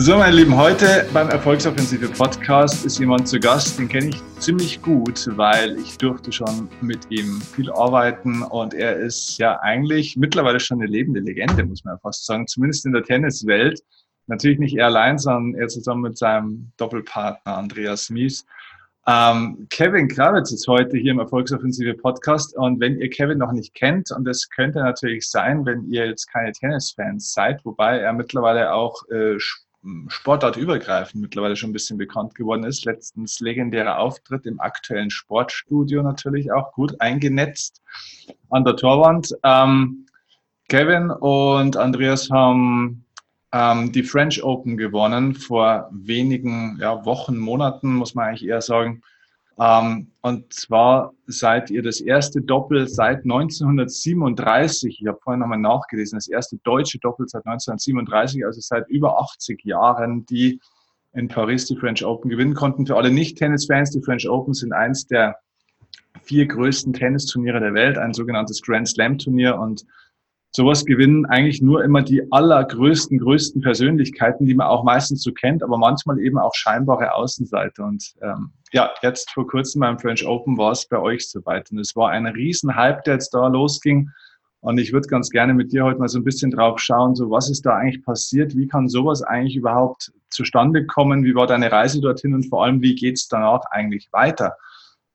So, meine Lieben, heute beim Erfolgsoffensive Podcast ist jemand zu Gast, den kenne ich ziemlich gut, weil ich durfte schon mit ihm viel arbeiten und er ist ja eigentlich mittlerweile schon eine lebende Legende, muss man ja fast sagen, zumindest in der Tenniswelt. Natürlich nicht er allein, sondern er zusammen mit seinem Doppelpartner Andreas Mies. Ähm, Kevin Krawitz ist heute hier im Erfolgsoffensive Podcast und wenn ihr Kevin noch nicht kennt, und das könnte natürlich sein, wenn ihr jetzt keine Tennisfans seid, wobei er mittlerweile auch äh, sportartübergreifend mittlerweile schon ein bisschen bekannt geworden ist. Letztens legendärer Auftritt im aktuellen Sportstudio natürlich auch gut eingenetzt an der Torwand. Ähm, Kevin und Andreas haben ähm, die French Open gewonnen vor wenigen ja, Wochen, Monaten, muss man eigentlich eher sagen. Ähm, und zwar seid ihr das erste Doppel seit 1937. Ich habe vorhin nochmal nachgelesen, das erste deutsche Doppel seit 1937, also seit über 80 Jahren, die in Paris die French Open gewinnen konnten. Für alle Nicht-Tennis-Fans, die French Open sind eins der vier größten Tennisturniere der Welt, ein sogenanntes Grand Slam-Turnier und sowas gewinnen eigentlich nur immer die allergrößten, größten Persönlichkeiten, die man auch meistens so kennt, aber manchmal eben auch scheinbare Außenseiter. Und ähm, ja, jetzt vor kurzem beim French Open war es bei euch soweit. Und es war ein Riesenhype, der jetzt da losging. Und ich würde ganz gerne mit dir heute mal so ein bisschen drauf schauen, so was ist da eigentlich passiert? Wie kann sowas eigentlich überhaupt zustande kommen? Wie war deine Reise dorthin? Und vor allem, wie geht's danach eigentlich weiter?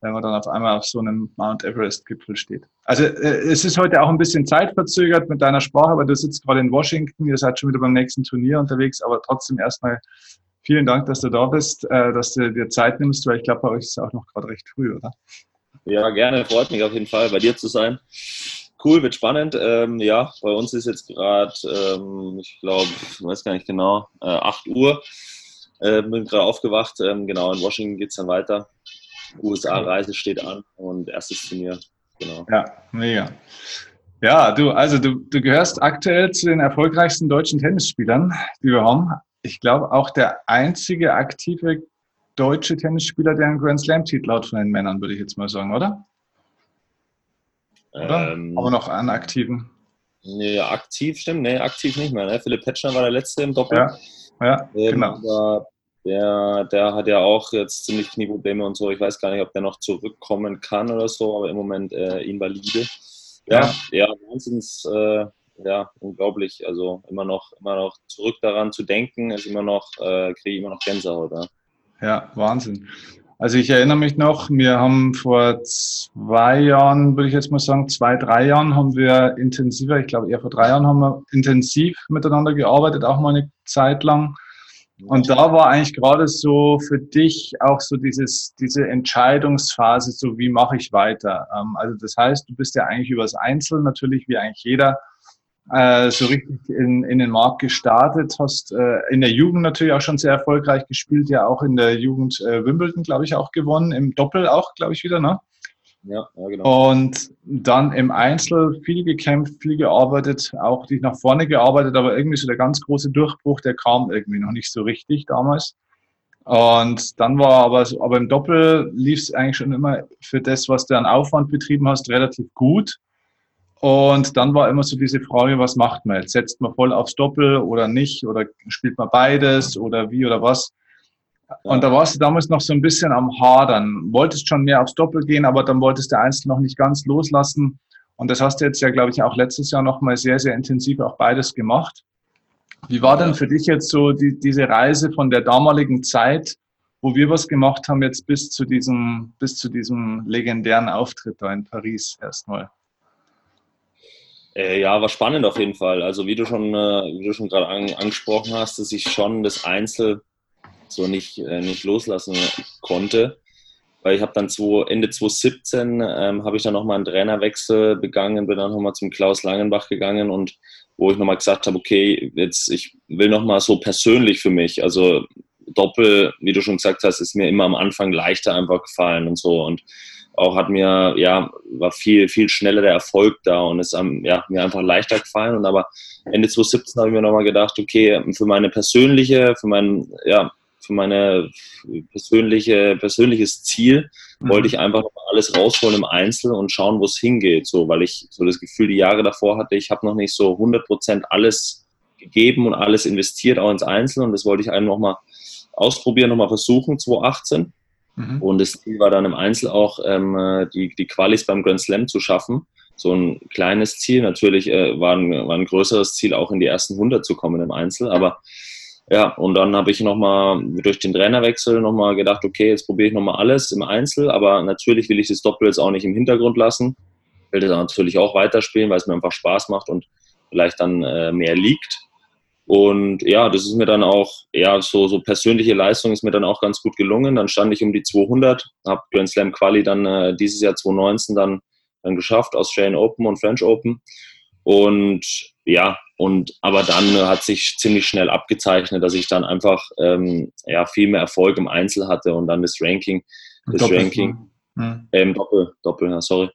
Wenn man dann auf einmal auf so einem Mount Everest-Gipfel steht. Also äh, es ist heute auch ein bisschen zeitverzögert mit deiner Sprache, aber du sitzt gerade in Washington, ihr seid schon wieder beim nächsten Turnier unterwegs, aber trotzdem erstmal vielen Dank, dass du da bist, äh, dass du dir Zeit nimmst, weil ich glaube, bei euch ist es auch noch gerade recht früh, oder? Ja, gerne, freut mich auf jeden Fall, bei dir zu sein. Cool, wird spannend. Ähm, ja, bei uns ist jetzt gerade, ähm, ich glaube, ich weiß gar nicht genau, äh, 8 Uhr. Äh, bin gerade aufgewacht. Ähm, genau, in Washington geht es dann weiter. USA-Reise steht an und erstes Turnier. Genau. Ja, mega. Ja, du, also du, du gehörst aktuell zu den erfolgreichsten deutschen Tennisspielern, die wir haben. Ich glaube auch der einzige aktive deutsche Tennisspieler, der einen Grand Slam-Titel hat von den Männern, würde ich jetzt mal sagen, oder? Oder? Ähm, Aber noch einen aktiven. Nee, aktiv stimmt, nee, aktiv nicht mehr. Ne? Philipp Petschner war der letzte im Doppel. Ja, ja ähm, genau. Der, der hat ja auch jetzt ziemlich Knieprobleme und so. Ich weiß gar nicht, ob der noch zurückkommen kann oder so, aber im Moment äh, invalide. Ja, ja, ja wahnsinns, äh, ja, unglaublich. Also immer noch, immer noch zurück daran zu denken, ist immer noch, äh, kriege ich immer noch Gänsehaut. Ja. ja, Wahnsinn. Also ich erinnere mich noch, wir haben vor zwei Jahren, würde ich jetzt mal sagen, zwei, drei Jahren haben wir intensiver, ich glaube eher vor drei Jahren haben wir intensiv miteinander gearbeitet, auch mal eine Zeit lang. Und da war eigentlich gerade so für dich auch so dieses, diese Entscheidungsphase, so wie mache ich weiter? Ähm, also das heißt, du bist ja eigentlich übers Einzel natürlich, wie eigentlich jeder, äh, so richtig in, in den Markt gestartet, hast äh, in der Jugend natürlich auch schon sehr erfolgreich gespielt, ja auch in der Jugend äh, Wimbledon, glaube ich, auch gewonnen, im Doppel auch, glaube ich, wieder, ne? Ja, ja, genau. Und dann im Einzel viel gekämpft, viel gearbeitet, auch dich nach vorne gearbeitet, aber irgendwie so der ganz große Durchbruch, der kam irgendwie noch nicht so richtig damals. Und dann war aber, aber im Doppel lief es eigentlich schon immer für das, was du an Aufwand betrieben hast, relativ gut. Und dann war immer so diese Frage, was macht man jetzt? Setzt man voll aufs Doppel oder nicht? Oder spielt man beides oder wie oder was? Und da warst du damals noch so ein bisschen am Hadern. Wolltest schon mehr aufs Doppel gehen, aber dann wolltest du Einzel noch nicht ganz loslassen. Und das hast du jetzt ja, glaube ich, auch letztes Jahr nochmal sehr, sehr intensiv auch beides gemacht. Wie war denn für dich jetzt so die, diese Reise von der damaligen Zeit, wo wir was gemacht haben, jetzt bis zu diesem, bis zu diesem legendären Auftritt da in Paris erstmal? Äh, ja, war spannend auf jeden Fall. Also wie du schon, äh, wie du schon gerade an, angesprochen hast, dass ich schon das Einzel so nicht, äh, nicht loslassen konnte. Weil ich habe dann zwei, Ende 2017 ähm, habe ich dann nochmal einen Trainerwechsel begangen, bin dann nochmal zum Klaus Langenbach gegangen und wo ich nochmal gesagt habe, okay, jetzt ich will nochmal so persönlich für mich, also Doppel, wie du schon gesagt hast, ist mir immer am Anfang leichter einfach gefallen und so. Und auch hat mir, ja, war viel, viel schneller der Erfolg da und ist ja, mir einfach leichter gefallen. Und aber Ende 2017 habe ich mir nochmal gedacht, okay, für meine persönliche, für mein, ja, für meine persönliche, persönliches Ziel mhm. wollte ich einfach alles rausholen im Einzel und schauen, wo es hingeht. So, weil ich so das Gefühl, die Jahre davor hatte, ich habe noch nicht so 100% alles gegeben und alles investiert, auch ins Einzel. Und das wollte ich einem nochmal ausprobieren, nochmal versuchen, 2018. Mhm. Und das Ziel war dann im Einzel auch, ähm, äh, die, die Qualis beim Grand Slam zu schaffen. So ein kleines Ziel. Natürlich äh, war, ein, war ein größeres Ziel, auch in die ersten 100 zu kommen im Einzel. Aber ja, und dann habe ich nochmal durch den Trainerwechsel nochmal gedacht, okay, jetzt probiere ich nochmal alles im Einzel. Aber natürlich will ich das Doppel jetzt auch nicht im Hintergrund lassen. Will das natürlich auch weiterspielen, weil es mir einfach Spaß macht und vielleicht dann äh, mehr liegt. Und ja, das ist mir dann auch, ja, so, so persönliche Leistung ist mir dann auch ganz gut gelungen. Dann stand ich um die 200, habe Grand Slam Quali dann äh, dieses Jahr 2019 dann, dann geschafft, Australian Open und French Open. Und ja, und aber dann äh, hat sich ziemlich schnell abgezeichnet, dass ich dann einfach ähm, ja, viel mehr Erfolg im Einzel hatte und dann das Ranking, das Doppel, Ranking, ja. ähm, Doppel, Doppel, ja, sorry,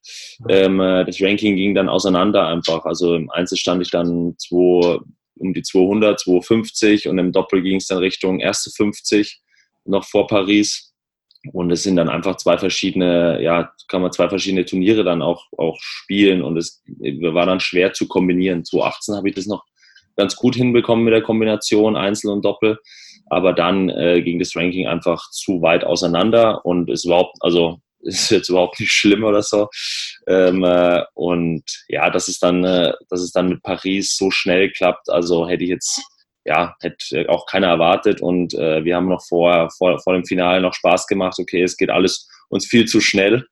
ähm, äh, das Ranking ging dann auseinander einfach. Also im Einzel stand ich dann zwei, um die 200, 250 und im Doppel ging es dann Richtung erste 50 noch vor Paris. Und es sind dann einfach zwei verschiedene, ja, kann man zwei verschiedene Turniere dann auch, auch spielen und es war dann schwer zu kombinieren. 2018 habe ich das noch ganz gut hinbekommen mit der Kombination Einzel und Doppel, aber dann äh, ging das Ranking einfach zu weit auseinander und es überhaupt, also ist jetzt überhaupt nicht schlimm oder so. Ähm, äh, und ja, dass es dann, äh, dass es dann mit Paris so schnell klappt, also hätte ich jetzt, ja, hätte auch keiner erwartet. Und äh, wir haben noch vor, vor, vor dem Finale noch Spaß gemacht. Okay, es geht alles uns viel zu schnell.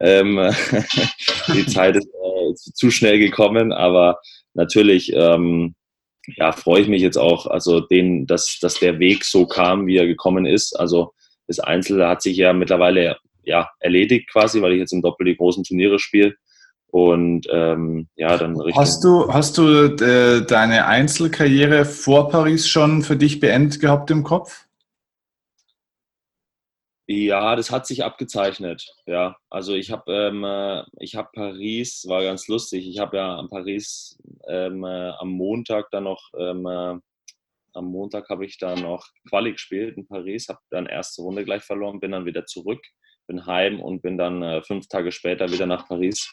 Ähm, die Zeit ist äh, zu schnell gekommen, aber natürlich ähm, ja, freue ich mich jetzt auch, also den, dass, dass der Weg so kam, wie er gekommen ist. Also das Einzelne hat sich ja mittlerweile ja, erledigt quasi, weil ich jetzt im Doppel die großen Turniere spiele. Und ähm, ja, dann Richtung Hast du, hast du äh, deine Einzelkarriere vor Paris schon für dich beendet gehabt im Kopf? Ja, das hat sich abgezeichnet. Ja, also ich habe ähm, äh, ich habe Paris, war ganz lustig. Ich habe ja Paris ähm, äh, am Montag dann noch ähm, äh, am Montag habe ich da noch Quali gespielt in Paris, habe dann erste Runde gleich verloren, bin dann wieder zurück bin heim und bin dann äh, fünf Tage später wieder nach Paris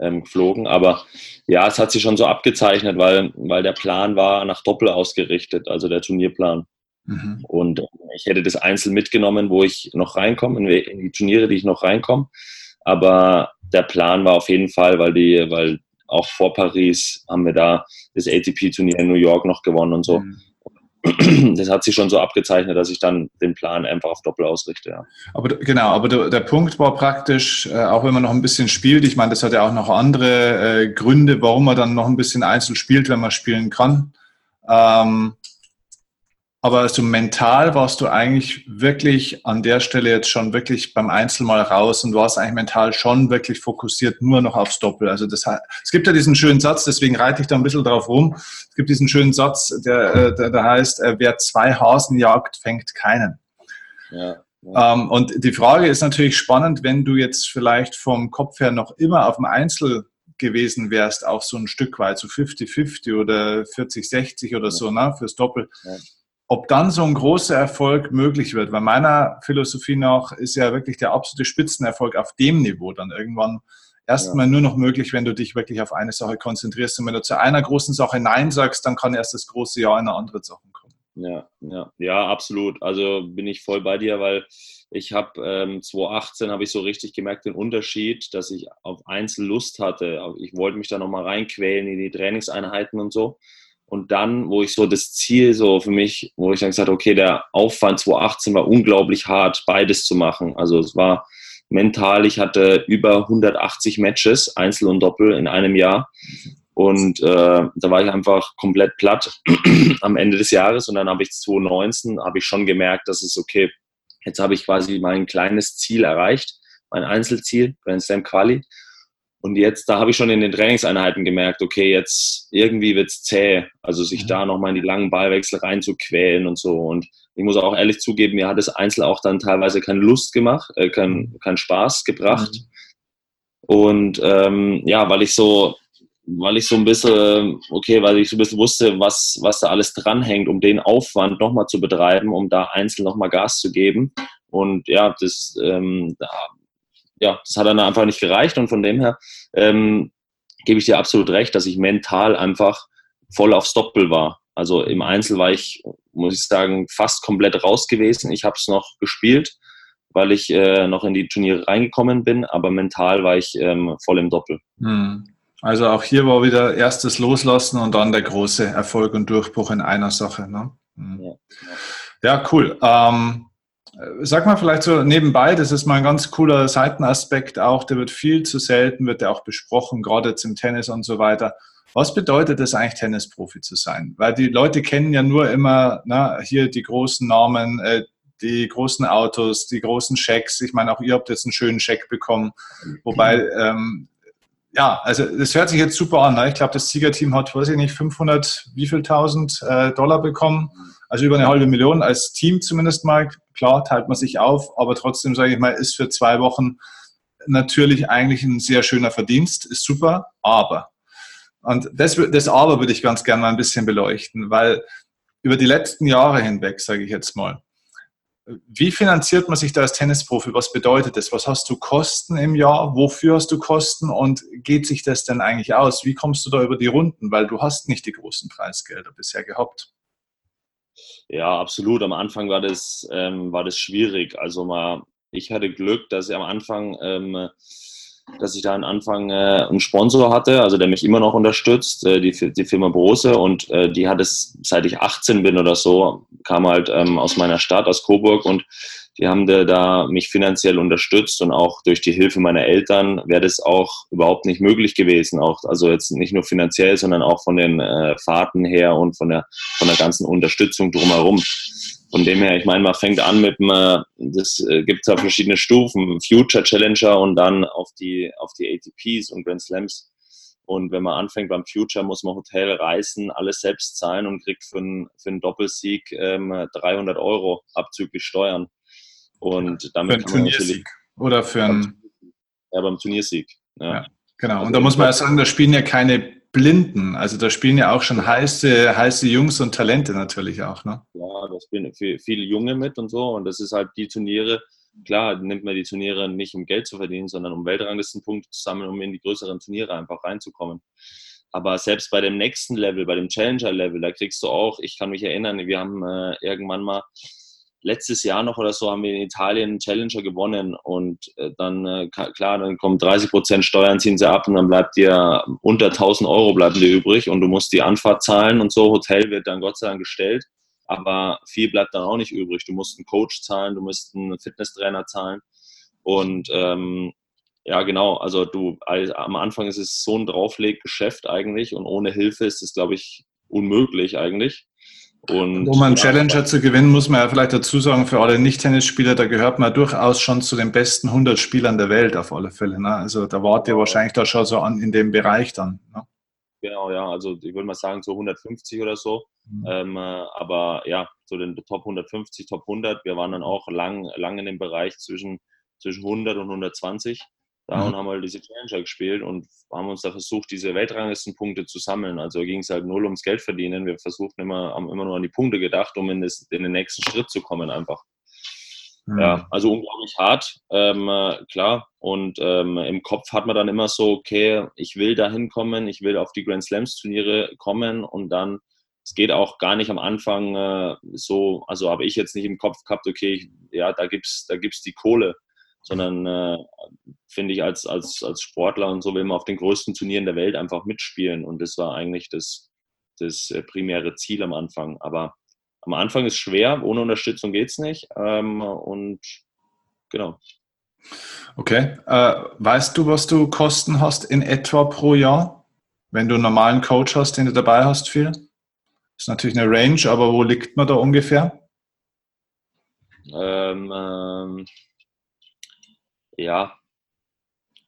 ähm, geflogen. Aber ja, es hat sich schon so abgezeichnet, weil, weil der Plan war nach Doppel ausgerichtet, also der Turnierplan. Mhm. Und äh, ich hätte das Einzel mitgenommen, wo ich noch reinkomme, in, in die Turniere, die ich noch reinkomme. Aber der Plan war auf jeden Fall, weil die, weil auch vor Paris haben wir da das ATP-Turnier in New York noch gewonnen und so. Mhm das hat sich schon so abgezeichnet, dass ich dann den Plan einfach auf Doppel ausrichte. Ja. Aber genau, aber der, der Punkt war praktisch, äh, auch wenn man noch ein bisschen spielt, ich meine, das hat ja auch noch andere äh, Gründe, warum man dann noch ein bisschen Einzel spielt, wenn man spielen kann. Ähm, aber also mental warst du eigentlich wirklich an der Stelle jetzt schon wirklich beim Einzel mal raus und warst eigentlich mental schon wirklich fokussiert nur noch aufs Doppel. Also das, es gibt ja diesen schönen Satz, deswegen reite ich da ein bisschen drauf rum. Es gibt diesen schönen Satz, der, äh, der, der heißt, äh, wer zwei Hasen jagt, fängt keinen. Ja, ja. Ähm, und die Frage ist natürlich spannend, wenn du jetzt vielleicht vom Kopf her noch immer auf dem Einzel gewesen wärst, auch so ein Stück weit, so 50-50 oder 40-60 oder ja. so, ne, fürs Doppel. Ja ob dann so ein großer Erfolg möglich wird. Weil meiner Philosophie nach ist ja wirklich der absolute Spitzenerfolg auf dem Niveau dann irgendwann erstmal ja. nur noch möglich, wenn du dich wirklich auf eine Sache konzentrierst. Und wenn du zu einer großen Sache Nein sagst, dann kann erst das große Ja in eine andere Sache kommen. Ja, ja, ja, absolut. Also bin ich voll bei dir, weil ich habe ähm, 2018 habe ich so richtig gemerkt den Unterschied, dass ich auf Einzel Lust hatte. Ich wollte mich da nochmal reinquälen in die Trainingseinheiten und so. Und dann, wo ich so das Ziel so für mich, wo ich dann gesagt habe, okay, der Aufwand 2018 war unglaublich hart, beides zu machen. Also es war mental, ich hatte über 180 Matches, Einzel und Doppel in einem Jahr. Und äh, da war ich einfach komplett platt am Ende des Jahres. Und dann habe ich 2019, habe ich schon gemerkt, dass es okay, jetzt habe ich quasi mein kleines Ziel erreicht, mein Einzelziel, Grand Slam Quali. Und jetzt, da habe ich schon in den Trainingseinheiten gemerkt, okay, jetzt irgendwie wird es zäh. Also sich mhm. da nochmal in die langen Ballwechsel reinzuquälen und so. Und ich muss auch ehrlich zugeben, mir hat das Einzel auch dann teilweise keine Lust gemacht, äh, keinen kein Spaß gebracht. Mhm. Und ähm, ja, weil ich so, weil ich so ein bisschen, okay, weil ich so ein bisschen wusste, was, was da alles dranhängt, um den Aufwand nochmal zu betreiben, um da einzeln nochmal Gas zu geben. Und ja, das, ähm, da ja, das hat dann einfach nicht gereicht und von dem her ähm, gebe ich dir absolut recht, dass ich mental einfach voll aufs Doppel war. Also im Einzel war ich, muss ich sagen, fast komplett raus gewesen. Ich habe es noch gespielt, weil ich äh, noch in die Turniere reingekommen bin, aber mental war ich ähm, voll im Doppel. Hm. Also auch hier war wieder erstes Loslassen und dann der große Erfolg und Durchbruch in einer Sache. Ne? Hm. Ja, ja, cool. Ähm, sag mal vielleicht so nebenbei, das ist mal ein ganz cooler Seitenaspekt auch, der wird viel zu selten, wird ja auch besprochen, gerade jetzt im Tennis und so weiter. Was bedeutet es eigentlich, Tennisprofi zu sein? Weil die Leute kennen ja nur immer na, hier die großen Namen, äh, die großen Autos, die großen Schecks. Ich meine, auch ihr habt jetzt einen schönen Scheck bekommen. Wobei, ähm, ja, also das hört sich jetzt super an. Ne? Ich glaube, das Siegerteam hat, weiß ich nicht, 500, wie viel tausend äh, Dollar bekommen. Also über eine halbe Million als Team zumindest mal. Klar, teilt man sich auf, aber trotzdem, sage ich mal, ist für zwei Wochen natürlich eigentlich ein sehr schöner Verdienst, ist super, aber und das, das aber würde ich ganz gerne mal ein bisschen beleuchten, weil über die letzten Jahre hinweg, sage ich jetzt mal, wie finanziert man sich da als Tennisprofi? Was bedeutet das? Was hast du Kosten im Jahr? Wofür hast du Kosten? Und geht sich das denn eigentlich aus? Wie kommst du da über die Runden? Weil du hast nicht die großen Preisgelder bisher gehabt. Ja, absolut. Am Anfang war das, ähm, war das schwierig. Also mal, ich hatte Glück, dass ich am Anfang ähm, dass ich da am Anfang äh, einen Sponsor hatte, also der mich immer noch unterstützt, äh, die, die Firma Brose und äh, die hat es, seit ich 18 bin oder so, kam halt ähm, aus meiner Stadt, aus Coburg und die haben da, da mich finanziell unterstützt und auch durch die Hilfe meiner Eltern wäre das auch überhaupt nicht möglich gewesen. Auch, also jetzt nicht nur finanziell, sondern auch von den äh, Fahrten her und von der, von der ganzen Unterstützung drumherum. Von dem her, ich meine, man fängt an mit einem, das äh, gibt ja verschiedene Stufen, Future Challenger und dann auf die, auf die ATPs und Grand Slams. Und wenn man anfängt beim Future, muss man Hotel, Reisen, alles selbst zahlen und kriegt für einen, für einen Doppelsieg ähm, 300 Euro abzüglich Steuern. Und damit für einen Turniersieg oder für einen... Ja, beim Turniersieg. Ja. ja genau. Also und da muss man ja sagen, da spielen ja keine Blinden. Also da spielen ja auch schon heiße, heiße Jungs und Talente natürlich auch. Ne? Ja, da spielen viele Junge mit und so. Und das ist halt die Turniere. Klar, nimmt man die Turniere nicht um Geld zu verdienen, sondern um Weltranglistenpunkte zu sammeln, um in die größeren Turniere einfach reinzukommen. Aber selbst bei dem nächsten Level, bei dem Challenger-Level, da kriegst du auch, ich kann mich erinnern, wir haben äh, irgendwann mal letztes Jahr noch oder so haben wir in Italien einen Challenger gewonnen und äh, dann, äh, klar, dann kommen 30 Prozent Steuern, ziehen sie ab und dann bleibt dir unter 1000 Euro bleiben dir übrig und du musst die Anfahrt zahlen und so. Hotel wird dann Gott sei Dank gestellt, aber viel bleibt dann auch nicht übrig. Du musst einen Coach zahlen, du musst einen Fitnesstrainer zahlen und ähm, ja, genau. Also du, am Anfang ist es so ein Draufleggeschäft eigentlich und ohne Hilfe ist es, glaube ich, unmöglich eigentlich. Und, um einen Challenger zu gewinnen, muss man ja vielleicht dazu sagen, für alle Nicht-Tennisspieler, da gehört man durchaus schon zu den besten 100 Spielern der Welt auf alle Fälle. Ne? Also da wart ihr wahrscheinlich da schon so an in dem Bereich dann. Ne? Genau, ja, also ich würde mal sagen so 150 oder so. Mhm. Ähm, äh, aber ja, so den Top 150, Top 100. Wir waren dann auch lang, lang in dem Bereich zwischen, zwischen 100 und 120 da mhm. und haben halt diese Challenger gespielt und haben uns da versucht, diese Weltranglistenpunkte zu sammeln. Also ging es halt null ums Geld verdienen. Wir versuchten immer, haben immer nur an die Punkte gedacht, um in, das, in den nächsten Schritt zu kommen einfach. Mhm. Ja, also unglaublich hart, ähm, äh, klar. Und ähm, im Kopf hat man dann immer so, okay, ich will da hinkommen, ich will auf die Grand Slams Turniere kommen und dann, es geht auch gar nicht am Anfang äh, so, also habe ich jetzt nicht im Kopf gehabt, okay, ich, ja, da gibt's, da gibt's die Kohle sondern äh, finde ich als, als, als Sportler und so will man auf den größten Turnieren der Welt einfach mitspielen und das war eigentlich das, das äh, primäre Ziel am Anfang. Aber am Anfang ist schwer, ohne Unterstützung geht es nicht ähm, und genau. Okay, äh, weißt du, was du Kosten hast in etwa pro Jahr, wenn du einen normalen Coach hast, den du dabei hast viel? Das ist natürlich eine Range, aber wo liegt man da ungefähr? Ähm, ähm, ja,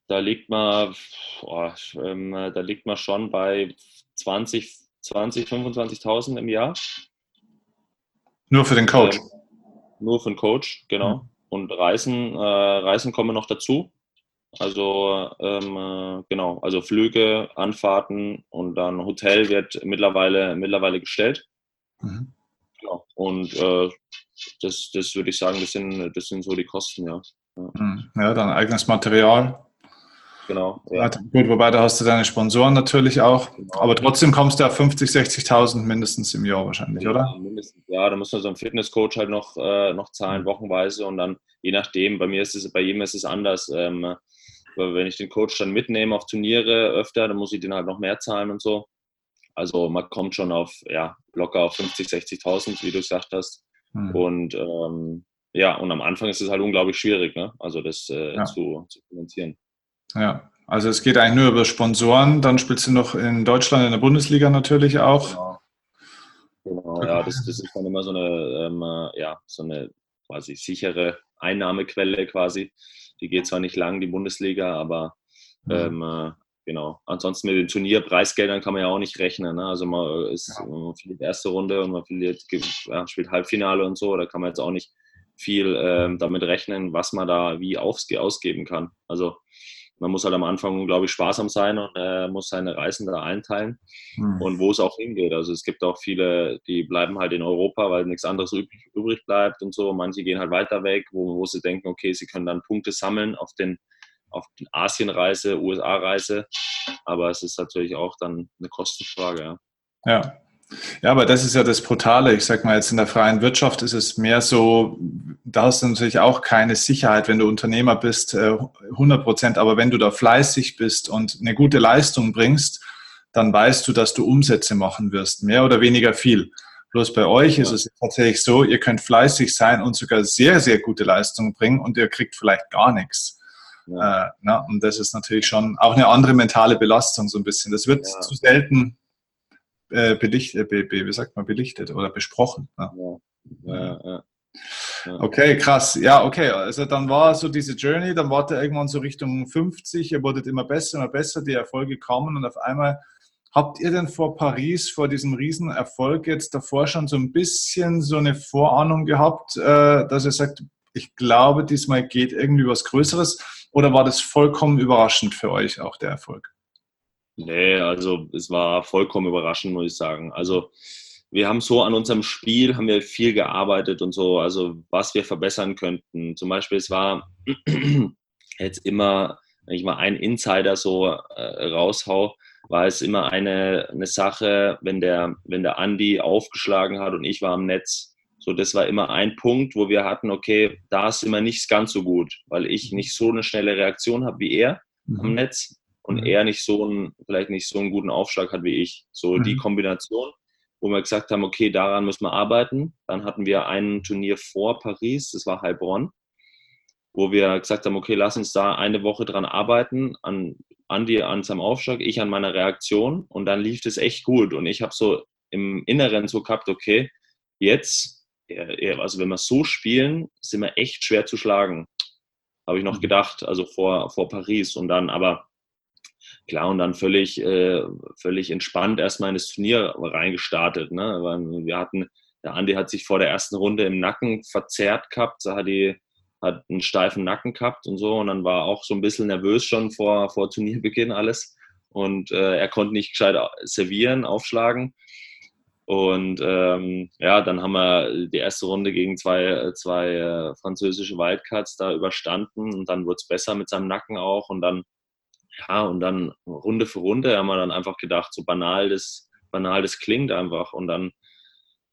da liegt man, oh, ähm, da liegt man schon bei 20, 20 25.000 im Jahr. Nur für den Coach? Ähm, nur für den Coach, genau. Mhm. Und Reisen, äh, Reisen kommen noch dazu. Also ähm, äh, genau, also Flüge, Anfahrten und dann Hotel wird mittlerweile, mittlerweile gestellt. Mhm. Genau. Und äh, das, das würde ich sagen, das sind, das sind so die Kosten, ja. Hm. Ja, dann eigenes Material. Genau. Ja. Gut, wobei da hast du deine Sponsoren natürlich auch. Genau. Aber trotzdem kommst du auf 50, 60.000 mindestens im Jahr wahrscheinlich, ja, oder? Mindestens. Ja, da muss man so einen Fitnesscoach halt noch, äh, noch zahlen, mhm. wochenweise. Und dann, je nachdem, bei mir ist es, bei jedem ist es anders. Ähm, wenn ich den Coach dann mitnehme auf Turniere öfter, dann muss ich den halt noch mehr zahlen und so. Also man kommt schon auf, ja, locker auf 50, 60.000, wie du gesagt hast. Mhm. Und ähm, ja, und am Anfang ist es halt unglaublich schwierig, ne? also das äh, ja. zu, zu finanzieren. Ja, also es geht eigentlich nur über Sponsoren. Dann spielst du noch in Deutschland in der Bundesliga natürlich auch. Genau, genau ja, das, das ist dann immer so eine, ähm, äh, ja, so eine quasi sichere Einnahmequelle quasi. Die geht zwar nicht lang, die Bundesliga, aber mhm. ähm, äh, genau. Ansonsten mit den Turnierpreisgeldern kann man ja auch nicht rechnen. Ne? Also man ist ja. man die erste Runde und man verliert, ja, spielt Halbfinale und so, da kann man jetzt auch nicht viel ähm, damit rechnen, was man da wie ausgeben kann. Also man muss halt am Anfang, glaube ich, sparsam sein und äh, muss seine Reisen da einteilen mhm. und wo es auch hingeht. Also es gibt auch viele, die bleiben halt in Europa, weil nichts anderes übrig, übrig bleibt und so. Manche gehen halt weiter weg, wo, wo sie denken, okay, sie können dann Punkte sammeln auf den auf die Asienreise, USA-Reise. Aber es ist natürlich auch dann eine Kostenfrage. Ja. ja. Ja, aber das ist ja das Brutale. Ich sag mal, jetzt in der freien Wirtschaft ist es mehr so, da hast du natürlich auch keine Sicherheit, wenn du Unternehmer bist, 100 äh, Prozent. Aber wenn du da fleißig bist und eine gute Leistung bringst, dann weißt du, dass du Umsätze machen wirst, mehr oder weniger viel. Bloß bei euch ja. ist es tatsächlich so, ihr könnt fleißig sein und sogar sehr, sehr gute Leistungen bringen und ihr kriegt vielleicht gar nichts. Ja. Äh, na, und das ist natürlich schon auch eine andere mentale Belastung so ein bisschen. Das wird ja. zu selten äh, belichtet, be, be, wie sagt man, belichtet oder besprochen. Ne? Ja. Ja, ja. Okay, krass. Ja, okay. Also dann war so diese Journey, dann war der irgendwann so Richtung 50, ihr wurdet immer besser, immer besser, die Erfolge kommen und auf einmal habt ihr denn vor Paris, vor diesem Riesenerfolg jetzt davor schon so ein bisschen so eine Vorahnung gehabt, äh, dass ihr sagt, ich glaube, diesmal geht irgendwie was Größeres oder war das vollkommen überraschend für euch auch der Erfolg? Nee, also es war vollkommen überraschend, muss ich sagen. Also wir haben so an unserem Spiel, haben wir viel gearbeitet und so, also was wir verbessern könnten. Zum Beispiel, es war jetzt immer, wenn ich mal einen Insider so äh, raushau, war es immer eine, eine Sache, wenn der, wenn der Andi aufgeschlagen hat und ich war am Netz. So, das war immer ein Punkt, wo wir hatten, okay, da ist immer nicht ganz so gut, weil ich nicht so eine schnelle Reaktion habe wie er mhm. am Netz und mhm. er nicht so einen, vielleicht nicht so einen guten Aufschlag hat wie ich. So mhm. die Kombination, wo wir gesagt haben, okay, daran müssen wir arbeiten. Dann hatten wir ein Turnier vor Paris, das war Heilbronn, wo wir gesagt haben, okay, lass uns da eine Woche dran arbeiten, an Andi an seinem Aufschlag, ich an meiner Reaktion und dann lief das echt gut und ich habe so im Inneren so gehabt, okay, jetzt, also wenn wir so spielen, sind wir echt schwer zu schlagen, habe ich noch mhm. gedacht, also vor, vor Paris und dann aber Klar, und dann völlig, äh, völlig entspannt erstmal in das Turnier reingestartet. Ne? Wir hatten, der Andi hat sich vor der ersten Runde im Nacken verzerrt gehabt, so hat, die, hat einen steifen Nacken gehabt und so. Und dann war auch so ein bisschen nervös schon vor, vor Turnierbeginn alles. Und äh, er konnte nicht gescheit servieren, aufschlagen. Und ähm, ja, dann haben wir die erste Runde gegen zwei, zwei äh, französische Wildcards da überstanden und dann wurde es besser mit seinem Nacken auch. Und dann ja, und dann Runde für Runde haben wir dann einfach gedacht, so banal das, banal das klingt einfach. Und dann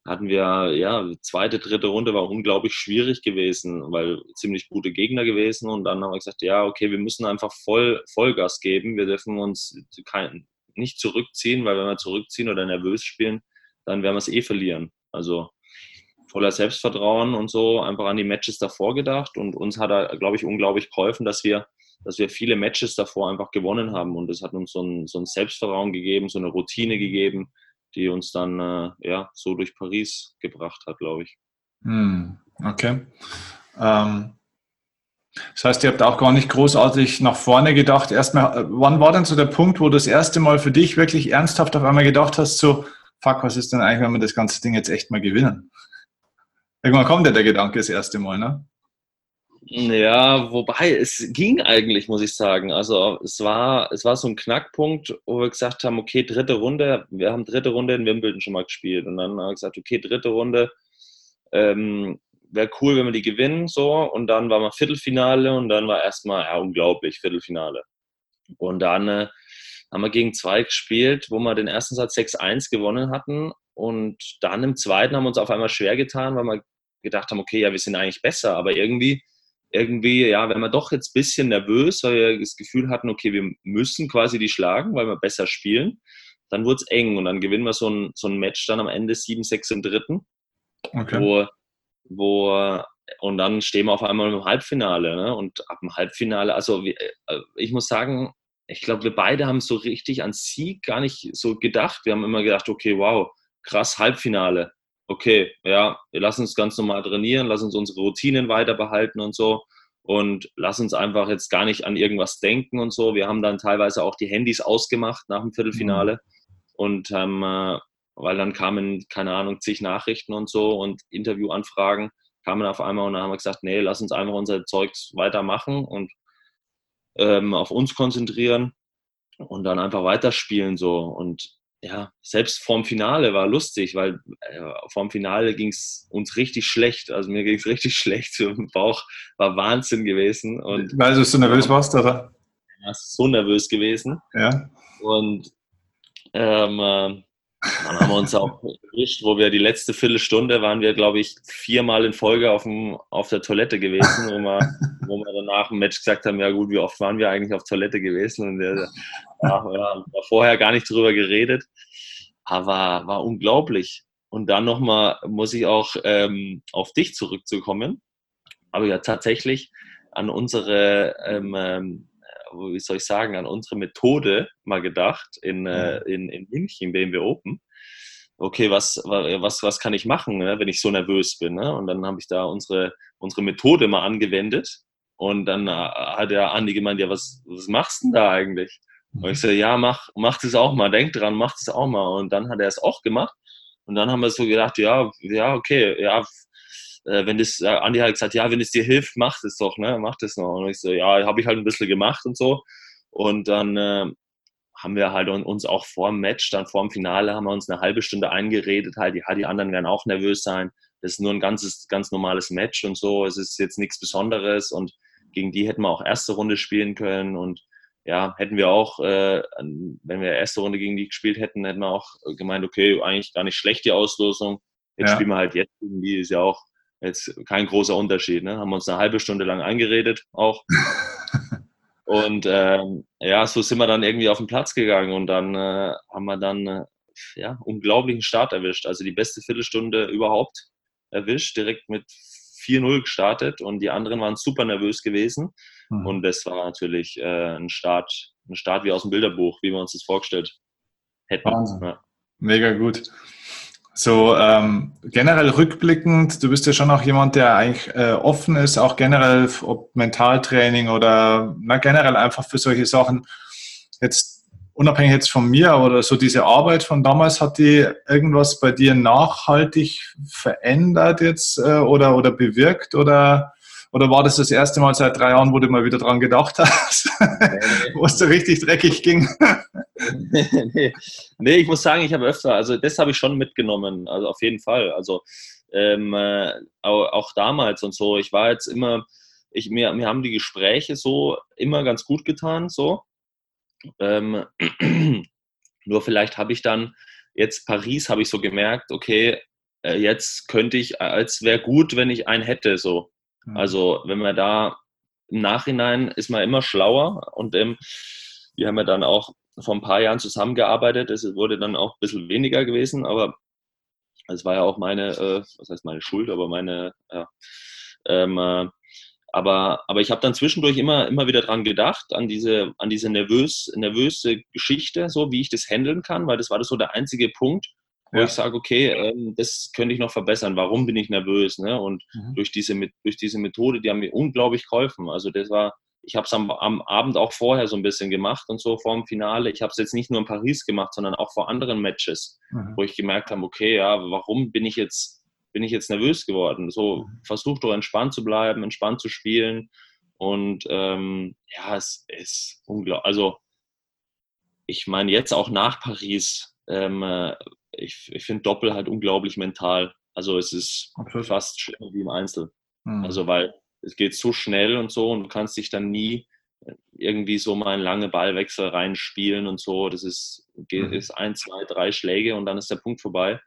hatten wir, ja, zweite, dritte Runde war unglaublich schwierig gewesen, weil ziemlich gute Gegner gewesen. Und dann haben wir gesagt, ja, okay, wir müssen einfach voll Vollgas geben. Wir dürfen uns kein, nicht zurückziehen, weil wenn wir zurückziehen oder nervös spielen, dann werden wir es eh verlieren. Also voller Selbstvertrauen und so einfach an die Matches davor gedacht. Und uns hat er, glaube ich, unglaublich geholfen, dass wir dass wir viele Matches davor einfach gewonnen haben und das hat uns so ein, so ein Selbstvertrauen gegeben, so eine Routine gegeben, die uns dann äh, ja so durch Paris gebracht hat, glaube ich. Hm, okay. Ähm, das heißt, ihr habt auch gar nicht großartig nach vorne gedacht. Erstmal, äh, wann war denn so der Punkt, wo du das erste Mal für dich wirklich ernsthaft auf einmal gedacht hast, so, fuck, was ist denn eigentlich, wenn wir das ganze Ding jetzt echt mal gewinnen? Irgendwann kommt ja der Gedanke das erste Mal, ne? Ja, wobei es ging eigentlich, muss ich sagen. Also es war, es war so ein Knackpunkt, wo wir gesagt haben, okay, dritte Runde, wir haben dritte Runde in Wimbledon schon mal gespielt und dann haben wir gesagt, okay, dritte Runde, ähm, wäre cool, wenn wir die gewinnen, so und dann war mal Viertelfinale und dann war erstmal, ja, unglaublich, Viertelfinale. Und dann äh, haben wir gegen zwei gespielt, wo wir den ersten Satz 6-1 gewonnen hatten. Und dann im zweiten haben wir uns auf einmal schwer getan, weil wir gedacht haben, okay, ja, wir sind eigentlich besser, aber irgendwie, irgendwie, ja, wenn wir doch jetzt ein bisschen nervös, weil wir das Gefühl hatten, okay, wir müssen quasi die schlagen, weil wir besser spielen, dann wurde es eng und dann gewinnen wir so ein, so ein Match dann am Ende 7-6 im dritten, okay. wo, wo und dann stehen wir auf einmal im Halbfinale. Ne? Und ab dem Halbfinale, also äh, ich muss sagen, ich glaube, wir beide haben so richtig an Sieg gar nicht so gedacht. Wir haben immer gedacht, okay, wow, krass, Halbfinale. Okay, ja, wir lassen uns ganz normal trainieren, lassen uns unsere Routinen weiter behalten und so. Und lass uns einfach jetzt gar nicht an irgendwas denken und so. Wir haben dann teilweise auch die Handys ausgemacht nach dem Viertelfinale. Mhm. Und ähm, äh, weil dann kamen, keine Ahnung, zig Nachrichten und so und Interviewanfragen kamen auf einmal und dann haben wir gesagt, nee, lass uns einfach unser Zeugs weitermachen und ähm, auf uns konzentrieren und dann einfach weiterspielen so. Und ja, selbst vorm Finale war lustig, weil äh, vorm Finale ging es uns richtig schlecht. Also mir ging es richtig schlecht. Im Bauch war Wahnsinn gewesen. Und weil du so nervös warst, oder? Ja, so nervös gewesen. Ja. Und ähm, äh, dann haben wir uns auch erwischt, wo wir die letzte Viertelstunde waren wir, glaube ich, viermal in Folge auf, dem, auf der Toilette gewesen, wo wir, wo wir danach im Match gesagt haben, ja gut, wie oft waren wir eigentlich auf Toilette gewesen? Und wir, ja, wir haben vorher gar nicht drüber geredet. Aber war unglaublich. Und dann nochmal muss ich auch ähm, auf dich zurückzukommen. Aber ja tatsächlich an unsere ähm, ähm wie soll ich sagen, an unsere Methode mal gedacht in, äh, in, in München, BMW Open. Okay, was, was, was kann ich machen, ne, wenn ich so nervös bin? Ne? Und dann habe ich da unsere, unsere Methode mal angewendet. Und dann äh, hat der Andi gemeint, ja, was, was machst du denn da eigentlich? Und ich so, ja, mach, mach das auch mal, denk dran, mach das auch mal. Und dann hat er es auch gemacht. Und dann haben wir so gedacht, ja, ja, okay, ja, äh, wenn das, äh, Andi hat gesagt, ja, wenn es dir hilft, mach das doch, ne, mach das noch. Und ich so, ja, habe ich halt ein bisschen gemacht und so. Und dann äh, haben wir halt uns auch vor dem Match, dann vor dem Finale, haben wir uns eine halbe Stunde eingeredet, halt, ja, die anderen werden auch nervös sein. Das ist nur ein ganzes, ganz normales Match und so. Es ist jetzt nichts Besonderes und gegen die hätten wir auch erste Runde spielen können und ja, hätten wir auch, äh, wenn wir erste Runde gegen die gespielt hätten, hätten wir auch gemeint, okay, eigentlich gar nicht schlecht die Auslosung. Jetzt ja. spielen wir halt jetzt gegen die, ist ja auch Jetzt kein großer Unterschied. Ne? Haben uns eine halbe Stunde lang eingeredet auch. und ähm, ja, so sind wir dann irgendwie auf den Platz gegangen und dann äh, haben wir dann äh, ja, unglaublichen Start erwischt. Also die beste Viertelstunde überhaupt erwischt, direkt mit 4-0 gestartet und die anderen waren super nervös gewesen. Mhm. Und das war natürlich äh, ein Start, ein Start wie aus dem Bilderbuch, wie wir uns das vorgestellt hätten. Wahnsinn. Ja. Mega gut. So ähm, generell rückblickend, du bist ja schon auch jemand, der eigentlich äh, offen ist, auch generell ob Mentaltraining oder na, generell einfach für solche Sachen. Jetzt unabhängig jetzt von mir oder so diese Arbeit von damals, hat die irgendwas bei dir nachhaltig verändert jetzt äh, oder, oder bewirkt oder oder war das das erste Mal seit drei Jahren, wo du mal wieder dran gedacht hast, wo es so richtig dreckig ging? nee. nee, ich muss sagen, ich habe öfter, also das habe ich schon mitgenommen, also auf jeden Fall. Also ähm, äh, auch damals und so. Ich war jetzt immer, ich, mir, mir haben die Gespräche so immer ganz gut getan, so. Ähm, nur vielleicht habe ich dann jetzt Paris, habe ich so gemerkt, okay, äh, jetzt könnte ich, als wäre gut, wenn ich einen hätte, so. Mhm. Also wenn man da im Nachhinein ist man immer schlauer und ähm, wir haben ja dann auch vor ein paar Jahren zusammengearbeitet. Es wurde dann auch ein bisschen weniger gewesen, aber es war ja auch meine, äh, was heißt meine Schuld, aber meine, ja, ähm, äh, aber, aber ich habe dann zwischendurch immer, immer wieder dran gedacht, an diese, an diese nervös, nervöse Geschichte, so wie ich das handeln kann, weil das war das so der einzige Punkt, wo ja. ich sage, okay, ähm, das könnte ich noch verbessern. Warum bin ich nervös? Ne? Und mhm. durch, diese, durch diese Methode, die haben mir unglaublich geholfen. Also das war, ich habe es am, am, Abend auch vorher so ein bisschen gemacht und so vor dem Finale. Ich habe es jetzt nicht nur in Paris gemacht, sondern auch vor anderen Matches, mhm. wo ich gemerkt habe, okay, ja, warum bin ich jetzt bin ich jetzt nervös geworden? So mhm. versuch doch entspannt zu bleiben, entspannt zu spielen und ähm, ja, es ist unglaublich. Also ich meine jetzt auch nach Paris ähm, äh, ich, ich finde Doppel halt unglaublich mental. Also es ist Absolut. fast schlimmer wie im Einzel. Mhm. Also weil es geht so schnell und so und du kannst dich dann nie irgendwie so mal einen langen Ballwechsel reinspielen und so. Das ist, mhm. ist ein, zwei, drei Schläge und dann ist der Punkt vorbei.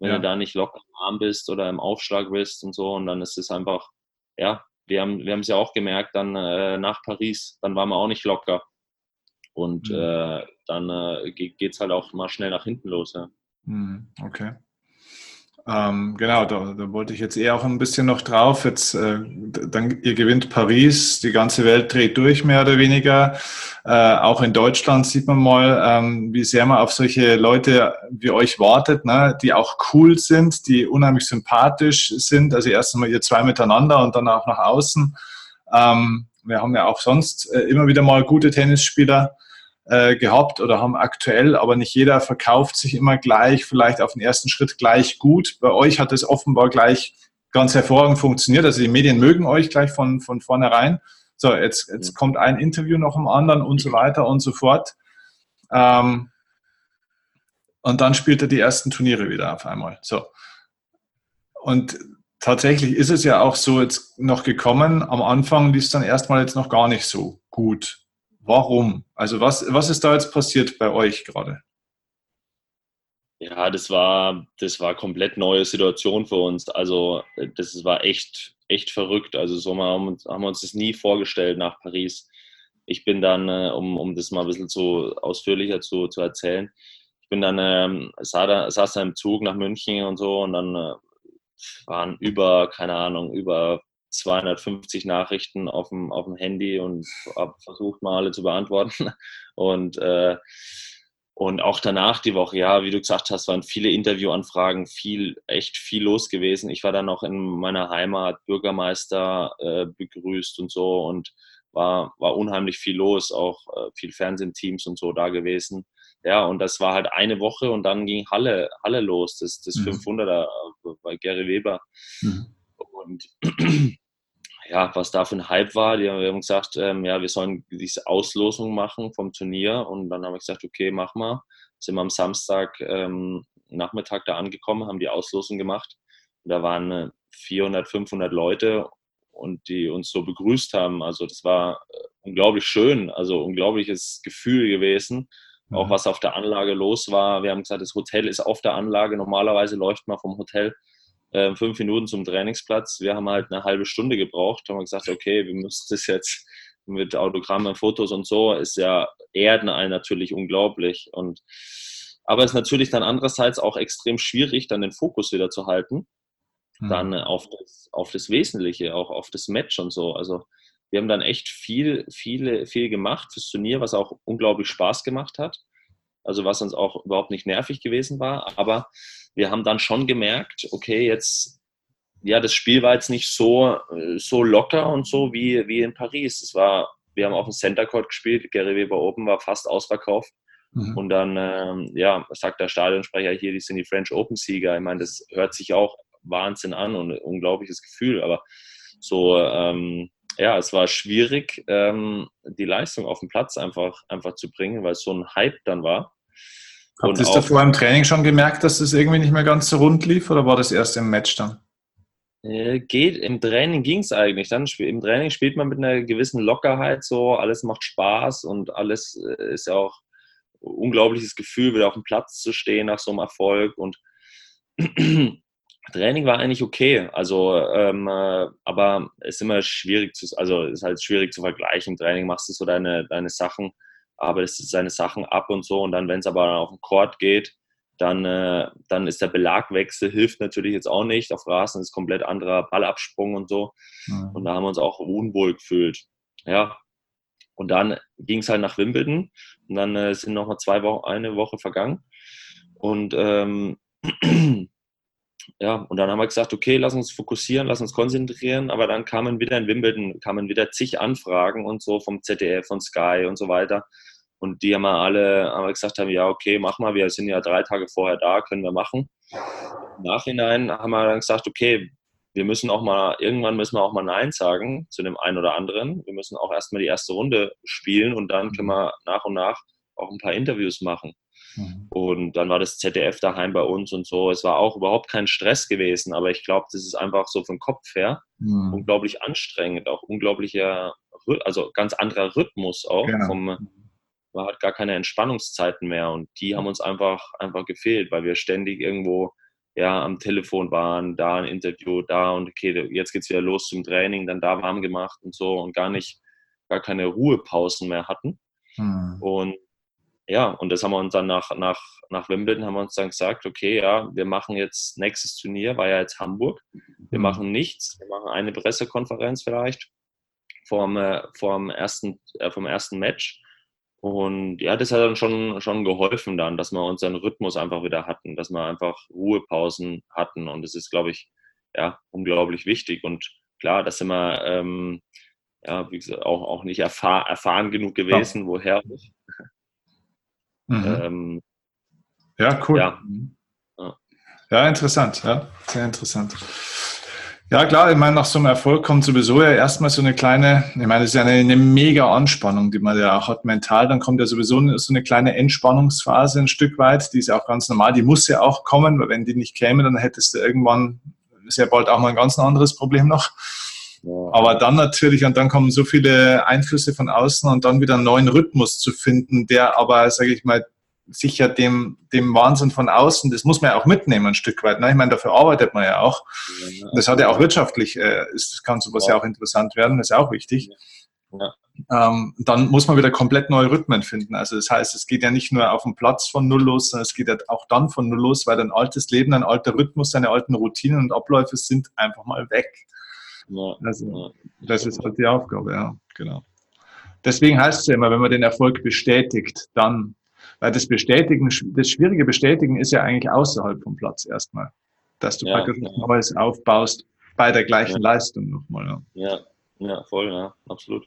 Wenn ja. du da nicht locker im Arm bist oder im Aufschlag bist und so. Und dann ist es einfach, ja, wir haben wir es ja auch gemerkt, dann äh, nach Paris, dann waren wir auch nicht locker. Und mhm. äh, dann äh, geht es halt auch mal schnell nach hinten los. Ja. Mhm. Okay. Ähm, genau, da, da, wollte ich jetzt eher auch ein bisschen noch drauf. Jetzt, äh, dann, ihr gewinnt Paris, die ganze Welt dreht durch, mehr oder weniger. Äh, auch in Deutschland sieht man mal, ähm, wie sehr man auf solche Leute wie euch wartet, ne? die auch cool sind, die unheimlich sympathisch sind. Also erst einmal ihr zwei miteinander und dann auch nach außen. Ähm, wir haben ja auch sonst äh, immer wieder mal gute Tennisspieler äh, gehabt oder haben aktuell, aber nicht jeder verkauft sich immer gleich, vielleicht auf den ersten Schritt gleich gut. Bei euch hat es offenbar gleich ganz hervorragend funktioniert. Also die Medien mögen euch gleich von, von vornherein. So, jetzt, jetzt kommt ein Interview noch am anderen und so weiter und so fort. Ähm, und dann spielt er die ersten Turniere wieder auf einmal. So. Und tatsächlich ist es ja auch so jetzt noch gekommen. Am Anfang lief es dann erstmal jetzt noch gar nicht so gut. Warum? Also was, was ist da jetzt passiert bei euch gerade? Ja, das war, das war komplett neue Situation für uns. Also das war echt, echt verrückt. Also so haben, haben wir uns das nie vorgestellt nach Paris. Ich bin dann, äh, um, um das mal ein bisschen zu ausführlicher zu, zu erzählen, ich bin dann, ähm, saß da im Zug nach München und so und dann äh, waren über, keine Ahnung, über 250 Nachrichten auf dem, auf dem Handy und habe versucht mal alle zu beantworten. Und, äh, und auch danach die Woche, ja, wie du gesagt hast, waren viele Interviewanfragen, viel, echt viel los gewesen. Ich war dann noch in meiner Heimat Bürgermeister äh, begrüßt und so und war, war unheimlich viel los, auch äh, viel Fernsehteams und so da gewesen. Ja, und das war halt eine Woche und dann ging Halle, Halle los, das, das mhm. 500er bei Gary Weber. Mhm. Und ja, was da für ein Hype war. Die haben gesagt, ähm, ja, wir sollen diese Auslosung machen vom Turnier. Und dann haben wir gesagt, okay, mach mal. Sind wir am Samstag ähm, Nachmittag da angekommen, haben die Auslosung gemacht. Und da waren 400, äh, 500 Leute und die uns so begrüßt haben. Also das war äh, unglaublich schön, also unglaubliches Gefühl gewesen. Mhm. Auch was auf der Anlage los war. Wir haben gesagt, das Hotel ist auf der Anlage. Normalerweise läuft man vom Hotel äh, fünf Minuten zum Trainingsplatz. Wir haben halt eine halbe Stunde gebraucht, haben gesagt, okay, wir müssen das jetzt mit Autogrammen, Fotos und so, ist ja Erden ein natürlich unglaublich. Und aber es ist natürlich dann andererseits auch extrem schwierig, dann den Fokus wieder zu halten, mhm. dann auf das, auf das Wesentliche, auch auf das Match und so. Also wir haben dann echt viel, viele, viel gemacht fürs Turnier, was auch unglaublich Spaß gemacht hat. Also was uns auch überhaupt nicht nervig gewesen war. Aber wir haben dann schon gemerkt, okay, jetzt, ja, das Spiel war jetzt nicht so, so locker und so wie, wie in Paris. Es war, wir haben auf dem Center Court gespielt, Gary Weber Open war fast ausverkauft. Mhm. Und dann, ähm, ja, sagt der Stadionsprecher hier, die sind die French Open Sieger. Ich meine, das hört sich auch Wahnsinn an und ein unglaubliches Gefühl, aber so, ähm, ja, es war schwierig, ähm, die Leistung auf den Platz einfach, einfach zu bringen, weil es so ein Hype dann war. Habt ihr davor im Training schon gemerkt, dass das irgendwie nicht mehr ganz so rund lief oder war das erst im Match dann? Äh, geht, im Training ging es eigentlich. Dann, Im Training spielt man mit einer gewissen Lockerheit so, alles macht Spaß und alles äh, ist ja auch ein unglaubliches Gefühl, wieder auf dem Platz zu stehen nach so einem Erfolg. Und Training war eigentlich okay, also ähm, äh, aber es ist immer schwierig zu, also es ist halt schwierig zu vergleichen. Im Training machst du so deine, deine Sachen arbeitet seine Sachen ab und so. Und dann, wenn es aber auf den Court geht, dann, äh, dann ist der Belagwechsel, hilft natürlich jetzt auch nicht. Auf Rasen ist komplett anderer Ballabsprung und so. Mhm. Und da haben wir uns auch unwohl gefühlt. Ja. Und dann ging es halt nach Wimbledon. Und dann äh, sind noch mal zwei Wochen, eine Woche vergangen. Und ähm, ja, und dann haben wir gesagt, okay, lass uns fokussieren, lass uns konzentrieren. Aber dann kamen wieder in Wimbledon, kamen wieder zig Anfragen und so vom ZDF, von Sky und so weiter. Und die haben alle haben gesagt haben, ja, okay, mach mal, wir sind ja drei Tage vorher da, können wir machen. Im Nachhinein haben wir dann gesagt, okay, wir müssen auch mal, irgendwann müssen wir auch mal Nein sagen zu dem einen oder anderen. Wir müssen auch erstmal die erste Runde spielen und dann können wir nach und nach auch ein paar Interviews machen. Mhm. Und dann war das ZDF daheim bei uns und so. Es war auch überhaupt kein Stress gewesen, aber ich glaube, das ist einfach so vom Kopf her mhm. unglaublich anstrengend, auch unglaublicher also ganz anderer Rhythmus auch. Genau. Vom, man hat gar keine Entspannungszeiten mehr und die haben uns einfach, einfach gefehlt, weil wir ständig irgendwo ja, am Telefon waren, da ein Interview, da und okay, jetzt geht's wieder los zum Training, dann da warm gemacht und so und gar nicht, gar keine Ruhepausen mehr hatten. Hm. Und ja, und das haben wir uns dann nach, nach, nach Wimbledon haben wir uns dann gesagt, okay, ja, wir machen jetzt nächstes Turnier, war ja jetzt Hamburg. Wir hm. machen nichts, wir machen eine Pressekonferenz vielleicht vorm, äh, vorm, ersten, äh, vom ersten Match und ja, das hat dann schon, schon geholfen dann, dass wir unseren Rhythmus einfach wieder hatten, dass wir einfach Ruhepausen hatten. Und das ist, glaube ich, ja, unglaublich wichtig. Und klar, das sind wir ähm, ja, wie gesagt, auch, auch nicht erfahr erfahren genug gewesen, ja. woher. Mhm. Ähm, ja, cool. Ja. ja. ja, interessant, ja, sehr interessant. Ja, klar, ich meine, nach so einem Erfolg kommt sowieso ja erstmal so eine kleine, ich meine, das ist ja eine, eine mega Anspannung, die man ja auch hat mental. Dann kommt ja sowieso so eine kleine Entspannungsphase ein Stück weit, die ist ja auch ganz normal, die muss ja auch kommen, weil wenn die nicht käme, dann hättest du irgendwann sehr bald auch mal ein ganz anderes Problem noch. Aber dann natürlich, und dann kommen so viele Einflüsse von außen und dann wieder einen neuen Rhythmus zu finden, der aber, sage ich mal, sicher dem, dem Wahnsinn von außen, das muss man ja auch mitnehmen ein Stück weit. Ne? Ich meine, dafür arbeitet man ja auch. Das hat ja auch wirtschaftlich, äh, ist, kann sowas ja. ja auch interessant werden, das ist ja auch wichtig. Ja. Ähm, dann muss man wieder komplett neue Rhythmen finden. Also das heißt, es geht ja nicht nur auf dem Platz von Null los, sondern es geht ja auch dann von Null los, weil dein altes Leben, ein alter Rhythmus, deine alten Routinen und Abläufe sind einfach mal weg. Ja. Also das ist halt die Aufgabe, ja, genau. Deswegen heißt es ja immer, wenn man den Erfolg bestätigt, dann weil das Bestätigen, das schwierige Bestätigen ist ja eigentlich außerhalb vom Platz erstmal. Dass du ja, praktisch ja. Neues aufbaust bei der gleichen ja. Leistung nochmal. Ja. ja, ja, voll, ja, absolut.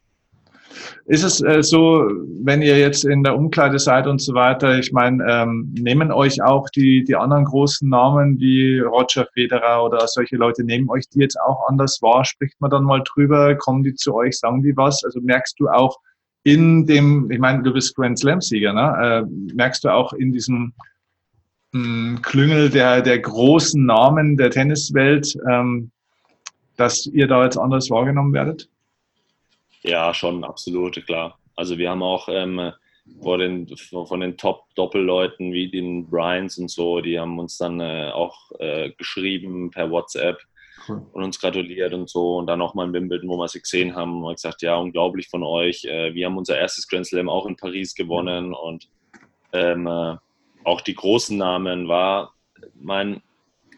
Ist es äh, so, wenn ihr jetzt in der Umkleide seid und so weiter, ich meine, ähm, nehmen euch auch die, die anderen großen Namen wie Roger Federer oder solche Leute, nehmen euch die jetzt auch anders wahr? Spricht man dann mal drüber? Kommen die zu euch? Sagen die was? Also merkst du auch, in dem, ich meine, du bist Grand Slam-Sieger, ne? Äh, merkst du auch in diesem mh, hm, Klüngel der, der großen Namen der Tenniswelt, ähm, dass ihr da jetzt anders wahrgenommen werdet? Ja, schon, absolut, klar. Also wir haben auch ähm, vor den, von den Top-Doppelleuten wie den Bryans und so, die haben uns dann äh, auch äh, geschrieben per WhatsApp cool. und uns gratuliert und so. Und dann nochmal in Wimbledon, wo wir sie gesehen haben, und gesagt, ja, unglaublich von euch. Äh, wir haben unser erstes Grand Slam auch in Paris gewonnen und ähm, äh, auch die großen Namen war, mein,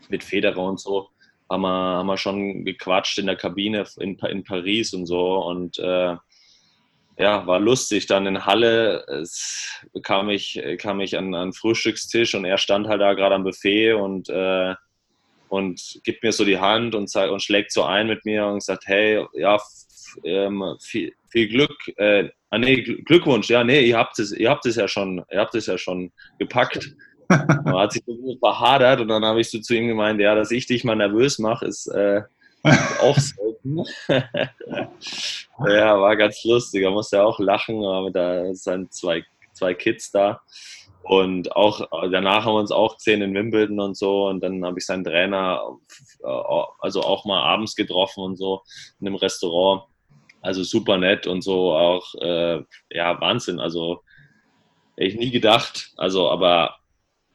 mit Federer und so, haben wir, haben wir schon gequatscht in der Kabine in, in Paris und so. Und äh, ja, war lustig. Dann in Halle es, kam ich, kam ich an einen Frühstückstisch und er stand halt da gerade am Buffet und äh, und gibt mir so die Hand und, und schlägt so ein mit mir und sagt, hey, ja, ähm, viel, viel, Glück, äh, ah, nee, Glückwunsch, ja, nee, ihr habt es, ihr habt es ja schon, ihr habt es ja schon gepackt. Man hat sich so verhadert und dann habe ich so zu ihm gemeint, ja, dass ich dich mal nervös mache, ist äh, auch selten. ja, war ganz lustig. Er musste auch lachen, aber da sind zwei, zwei Kids da. Und auch danach haben wir uns auch gesehen in Wimbledon und so. Und dann habe ich seinen Trainer äh, also auch mal abends getroffen und so in einem Restaurant. Also super nett und so auch, äh, ja, Wahnsinn. Also hätte ich nie gedacht. Also, aber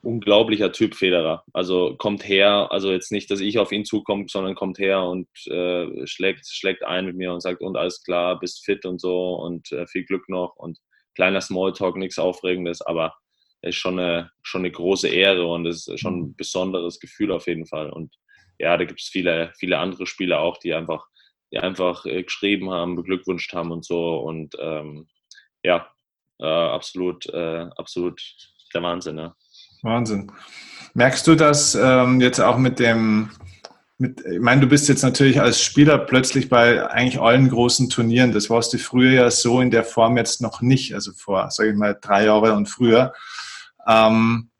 unglaublicher Typ Federer. Also kommt her, also jetzt nicht, dass ich auf ihn zukomme, sondern kommt her und äh, schlägt, schlägt ein mit mir und sagt, und alles klar, bist fit und so und äh, viel Glück noch und kleiner Smalltalk, nichts Aufregendes, aber ist schon eine, schon eine große Ehre und ist schon ein mhm. besonderes Gefühl auf jeden Fall. Und ja, da gibt es viele, viele andere Spieler auch, die einfach, die einfach äh, geschrieben haben, beglückwünscht haben und so. Und ähm, ja, äh, absolut, äh, absolut der Wahnsinn. Ja. Wahnsinn. Merkst du das ähm, jetzt auch mit dem, mit, ich meine, du bist jetzt natürlich als Spieler plötzlich bei eigentlich allen großen Turnieren. Das warst du früher ja so in der Form jetzt noch nicht, also vor, sage ich mal, drei Jahre und früher. Ähm,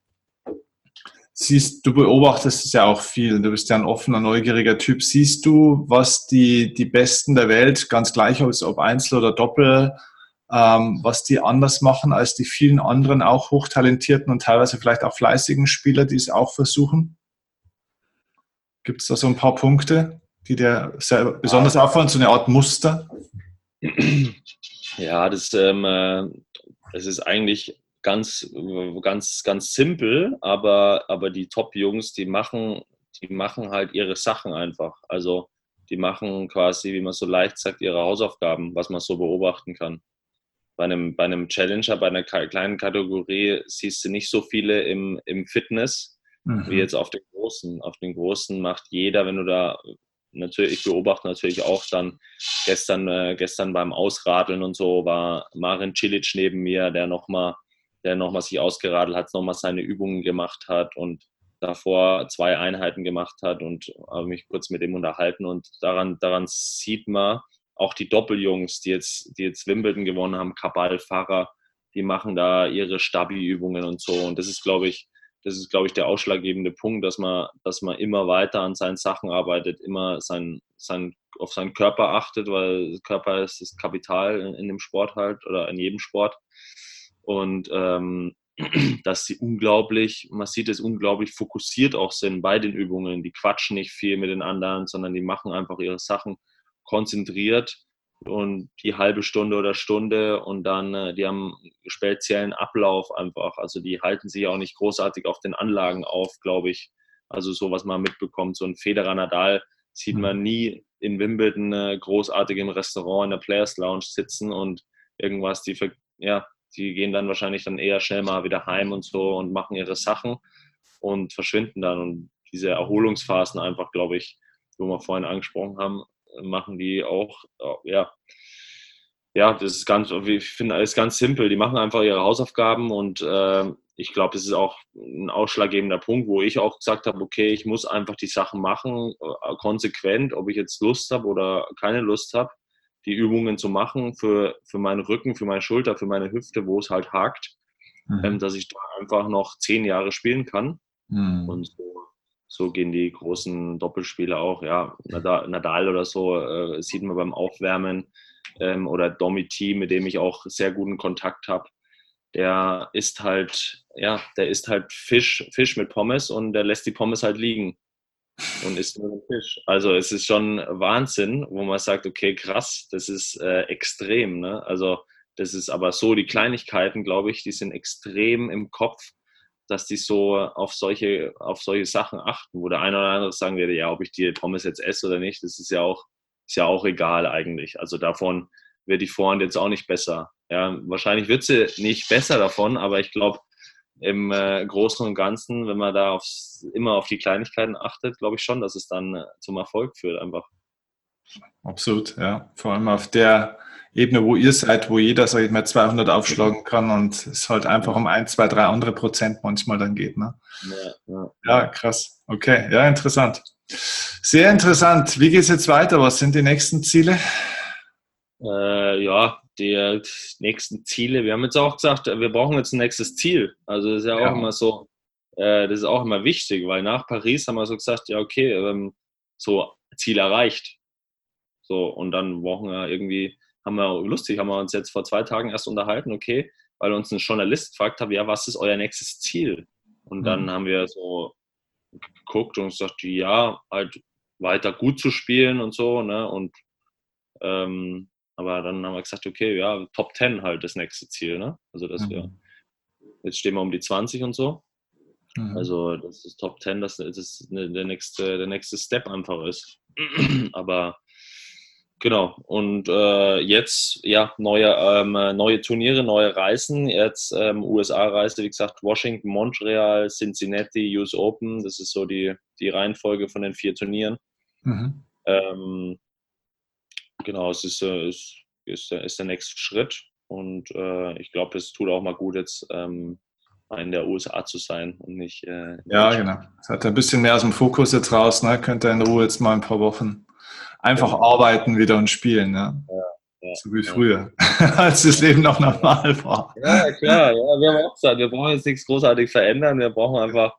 siehst, du beobachtest es ja auch viel. Du bist ja ein offener, neugieriger Typ. Siehst du, was die, die Besten der Welt, ganz gleich ob Einzel oder Doppel, ähm, was die anders machen als die vielen anderen auch hochtalentierten und teilweise vielleicht auch fleißigen Spieler, die es auch versuchen? Gibt es da so ein paar Punkte, die dir besonders auffallen, so eine Art Muster? Ja, das, ähm, äh, das ist eigentlich ganz, ganz, ganz simpel, aber, aber die Top-Jungs, die machen, die machen halt ihre Sachen einfach. Also die machen quasi, wie man so leicht sagt, ihre Hausaufgaben, was man so beobachten kann. Bei einem, bei einem Challenger, bei einer kleinen Kategorie siehst du nicht so viele im, im Fitness, mhm. wie jetzt auf den großen. Auf den großen macht jeder, wenn du da natürlich, ich beobachte natürlich auch dann gestern, äh, gestern beim Ausradeln und so war Marin Cilic neben mir, der nochmal der nochmal sich ausgeradelt hat, nochmal seine Übungen gemacht hat und davor zwei Einheiten gemacht hat und habe mich kurz mit ihm unterhalten und daran, daran sieht man auch die Doppeljungs, die jetzt, die jetzt Wimbledon gewonnen haben, Kabal, Fahrer, die machen da ihre Stabi-Übungen und so. Und das ist, glaube ich, das ist, glaube ich, der ausschlaggebende Punkt, dass man, dass man immer weiter an seinen Sachen arbeitet, immer sein, sein, auf seinen Körper achtet, weil Körper ist das Kapital in, in dem Sport halt oder in jedem Sport. Und ähm, dass sie unglaublich, man sieht es unglaublich fokussiert auch sind bei den Übungen. Die quatschen nicht viel mit den anderen, sondern die machen einfach ihre Sachen konzentriert und die halbe Stunde oder Stunde und dann, äh, die haben einen speziellen Ablauf einfach. Also die halten sich auch nicht großartig auf den Anlagen auf, glaube ich. Also so, was man mitbekommt. So ein Federer Nadal sieht man mhm. nie in Wimbledon äh, großartig im Restaurant in der Players Lounge sitzen und irgendwas, die, ja, die gehen dann wahrscheinlich dann eher schnell mal wieder heim und so und machen ihre Sachen und verschwinden dann. Und diese Erholungsphasen einfach, glaube ich, wo wir vorhin angesprochen haben, machen die auch, ja, ja, das ist ganz, ich finde alles ganz simpel. Die machen einfach ihre Hausaufgaben und äh, ich glaube, das ist auch ein ausschlaggebender Punkt, wo ich auch gesagt habe, okay, ich muss einfach die Sachen machen, äh, konsequent, ob ich jetzt Lust habe oder keine Lust habe die Übungen zu machen für, für meinen Rücken, für meine Schulter, für meine Hüfte, wo es halt hakt, mhm. ähm, dass ich da einfach noch zehn Jahre spielen kann. Mhm. Und so, so, gehen die großen Doppelspiele auch. Ja, Nadal oder so äh, sieht man beim Aufwärmen ähm, oder Domiti, mit dem ich auch sehr guten Kontakt habe. Der ist halt, ja, der ist halt Fisch, Fisch mit Pommes und der lässt die Pommes halt liegen und isst nur den Fisch. Also es ist schon Wahnsinn, wo man sagt, okay, krass, das ist äh, extrem. Ne? Also das ist aber so, die Kleinigkeiten, glaube ich, die sind extrem im Kopf, dass die so auf solche, auf solche Sachen achten, wo der eine oder andere sagen würde, ja, ob ich die Pommes jetzt esse oder nicht, das ist ja auch, ist ja auch egal eigentlich. Also davon wird die Vorhand jetzt auch nicht besser. Ja, wahrscheinlich wird sie nicht besser davon, aber ich glaube, im äh, Großen und Ganzen, wenn man da aufs, immer auf die Kleinigkeiten achtet, glaube ich schon, dass es dann äh, zum Erfolg führt einfach. Absolut, ja. Vor allem auf der Ebene, wo ihr seid, wo jeder, sag ich mal, 200 aufschlagen kann und es halt einfach um ein, zwei, drei andere Prozent manchmal dann geht. Ne? Ja, ja. ja krass. Okay, ja, interessant. Sehr interessant. Wie geht es jetzt weiter? Was sind die nächsten Ziele? Äh, ja, die nächsten Ziele. Wir haben jetzt auch gesagt, wir brauchen jetzt ein nächstes Ziel. Also das ist ja auch ja. immer so, äh, das ist auch immer wichtig, weil nach Paris haben wir so gesagt, ja okay, ähm, so Ziel erreicht. So und dann brauchen wir irgendwie, haben wir lustig, haben wir uns jetzt vor zwei Tagen erst unterhalten, okay, weil uns ein Journalist gefragt hat, ja, was ist euer nächstes Ziel? Und mhm. dann haben wir so geguckt und gesagt, ja, halt weiter gut zu spielen und so, ne? Und ähm, aber dann haben wir gesagt, okay, ja, Top 10 halt das nächste Ziel, ne? Also dass mhm. wir, jetzt stehen wir um die 20 und so. Mhm. Also das ist Top 10, dass das ne, der nächste, der nächste Step einfach ist. Aber genau. Und äh, jetzt, ja, neue, ähm, neue Turniere, neue Reisen. Jetzt ähm, USA-Reise, wie gesagt, Washington, Montreal, Cincinnati, US Open. Das ist so die, die Reihenfolge von den vier Turnieren. Mhm. Ähm, genau, es ist, äh, ist, ist, ist der nächste Schritt. Und äh, ich glaube, es tut auch mal gut, jetzt ähm, in der USA zu sein und nicht. Äh, ja, genau. Es hat ein bisschen mehr aus dem Fokus jetzt raus, ne? Könnte in Ruhe jetzt mal ein paar Wochen einfach ja. arbeiten wieder und spielen, ne? Ja. Ja, so wie früher, als das Leben noch normal war. Ja, klar. Ja, wir haben auch gesagt, wir brauchen jetzt nichts großartig verändern. Wir brauchen einfach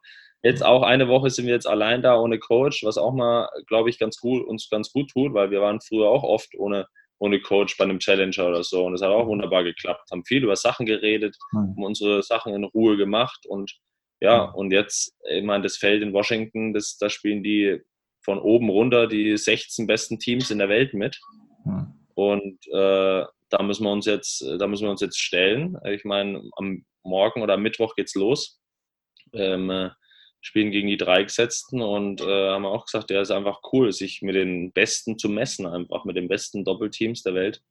Jetzt auch eine Woche sind wir jetzt allein da ohne Coach, was auch mal, glaube ich, ganz gut, uns ganz gut tut, weil wir waren früher auch oft ohne, ohne Coach bei einem Challenger oder so. Und es hat auch wunderbar geklappt. Haben viel über Sachen geredet, haben unsere Sachen in Ruhe gemacht. Und ja, und jetzt, ich meine, das Feld in Washington, das, da spielen die von oben runter die 16 besten Teams in der Welt mit. Und äh, da müssen wir uns jetzt, da müssen wir uns jetzt stellen. Ich meine, am Morgen oder am Mittwoch geht's los. Ähm, äh, spielen gegen die drei Gesetzten und äh, haben auch gesagt, der ist einfach cool, sich mit den Besten zu messen, einfach mit den besten Doppelteams der Welt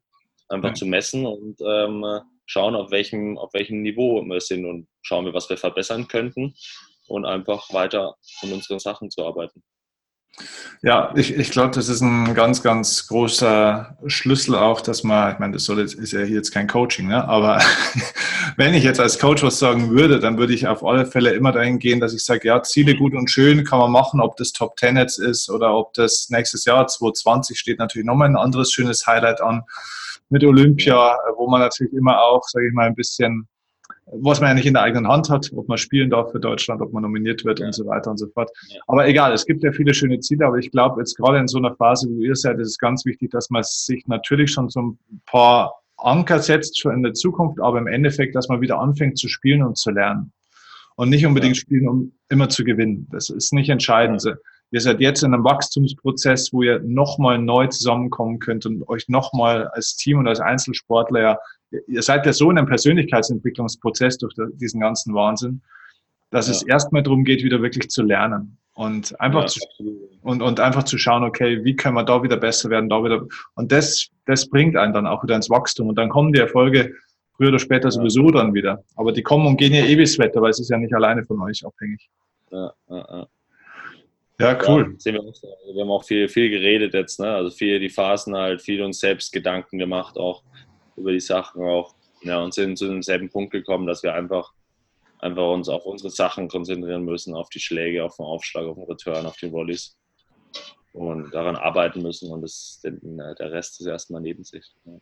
einfach ja. zu messen und ähm, schauen, auf welchem, auf welchem Niveau wir sind und schauen wir, was wir verbessern könnten und einfach weiter an unseren Sachen zu arbeiten. Ja, ich, ich glaube, das ist ein ganz, ganz großer Schlüssel auch, dass man, ich meine, das soll jetzt, ist ja hier jetzt kein Coaching, ne? aber wenn ich jetzt als Coach was sagen würde, dann würde ich auf alle Fälle immer dahin gehen, dass ich sage, ja, Ziele gut und schön kann man machen, ob das Top Ten jetzt ist oder ob das nächstes Jahr 2020 steht natürlich nochmal ein anderes schönes Highlight an mit Olympia, wo man natürlich immer auch, sage ich mal, ein bisschen was man ja nicht in der eigenen Hand hat, ob man spielen darf für Deutschland, ob man nominiert wird ja. und so weiter und so fort. Ja. Aber egal, es gibt ja viele schöne Ziele, aber ich glaube, jetzt gerade in so einer Phase, wo ihr seid, ist es ganz wichtig, dass man sich natürlich schon so ein paar Anker setzt schon in der Zukunft, aber im Endeffekt, dass man wieder anfängt zu spielen und zu lernen. Und nicht unbedingt ja. spielen, um immer zu gewinnen. Das ist nicht entscheidend. Ihr seid jetzt in einem Wachstumsprozess, wo ihr nochmal neu zusammenkommen könnt und euch nochmal als Team und als Einzelsportler ja ihr seid ja so in einem Persönlichkeitsentwicklungsprozess durch diesen ganzen Wahnsinn, dass ja. es erstmal darum geht, wieder wirklich zu lernen und einfach ja, zu, und, und einfach zu schauen, okay, wie können wir da wieder besser werden, da wieder und das das bringt einen dann auch wieder ins Wachstum und dann kommen die Erfolge früher oder später ja. sowieso dann wieder, aber die kommen und gehen ja ewig eh Wetter, weil es ist ja nicht alleine von euch abhängig. Ja, ja, ja. Ja, cool. Wir, wir, haben auch viel, viel geredet jetzt, ne? Also viel die Phasen halt, viel uns selbst Gedanken gemacht auch über die Sachen auch ja, und sind zu demselben Punkt gekommen, dass wir einfach, einfach uns auf unsere Sachen konzentrieren müssen, auf die Schläge, auf den Aufschlag, auf den Return, auf die Volleys und daran arbeiten müssen und das, der Rest ist erstmal neben sich. Ja.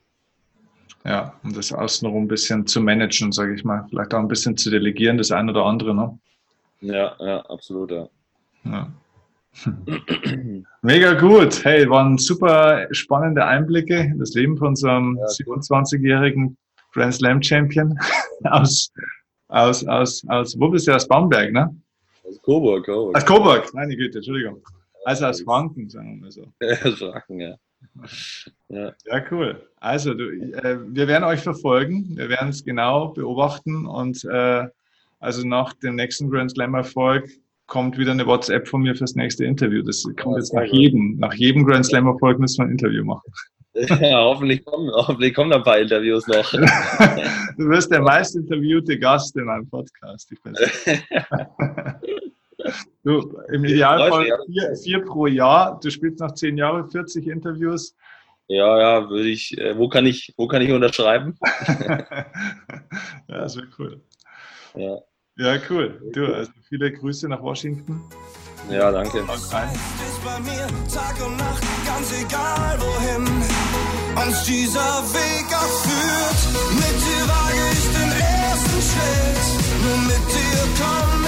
Ja, um das außenrum ein bisschen zu managen, sage ich mal. Vielleicht auch ein bisschen zu delegieren, das eine oder andere, ne? Ja, ja, absolut, ja. ja. Mega gut. Hey, waren super spannende Einblicke in das Leben von unserem ja. 27-jährigen Grand Slam Champion aus, aus, aus, aus, wo bist du? Aus Bamberg, ne? Aus Coburg, Coburg. Aus Coburg, meine Güte, Entschuldigung. Also aus Franken, sagen wir mal so. Ja, aus Franken, ja. Ja. ja, cool. Also, du, äh, wir werden euch verfolgen. Wir werden es genau beobachten und äh, also nach dem nächsten Grand Slam Erfolg kommt wieder eine WhatsApp von mir fürs nächste Interview. Das kommt jetzt nach jedem, nach jedem Grand Slam Erfolg müssen wir ein Interview machen. Ja, hoffentlich kommen, hoffentlich kommen ein paar Interviews noch. du wirst der meist interviewte Gast in meinem Podcast. Ich bin du, Im Idealfall vier, vier, pro Jahr. Du spielst nach zehn Jahren 40 Interviews. Ja, ja, würde ich. Äh, wo kann ich, wo kann ich unterschreiben? ja, das wäre cool. Ja. Ja, cool. Du, also viele Grüße nach Washington. Ja, danke. Tag und Nacht, ganz egal wohin uns dieser Weg auch. Mit dir wage ich den ersten Schritt, nur mit dir komm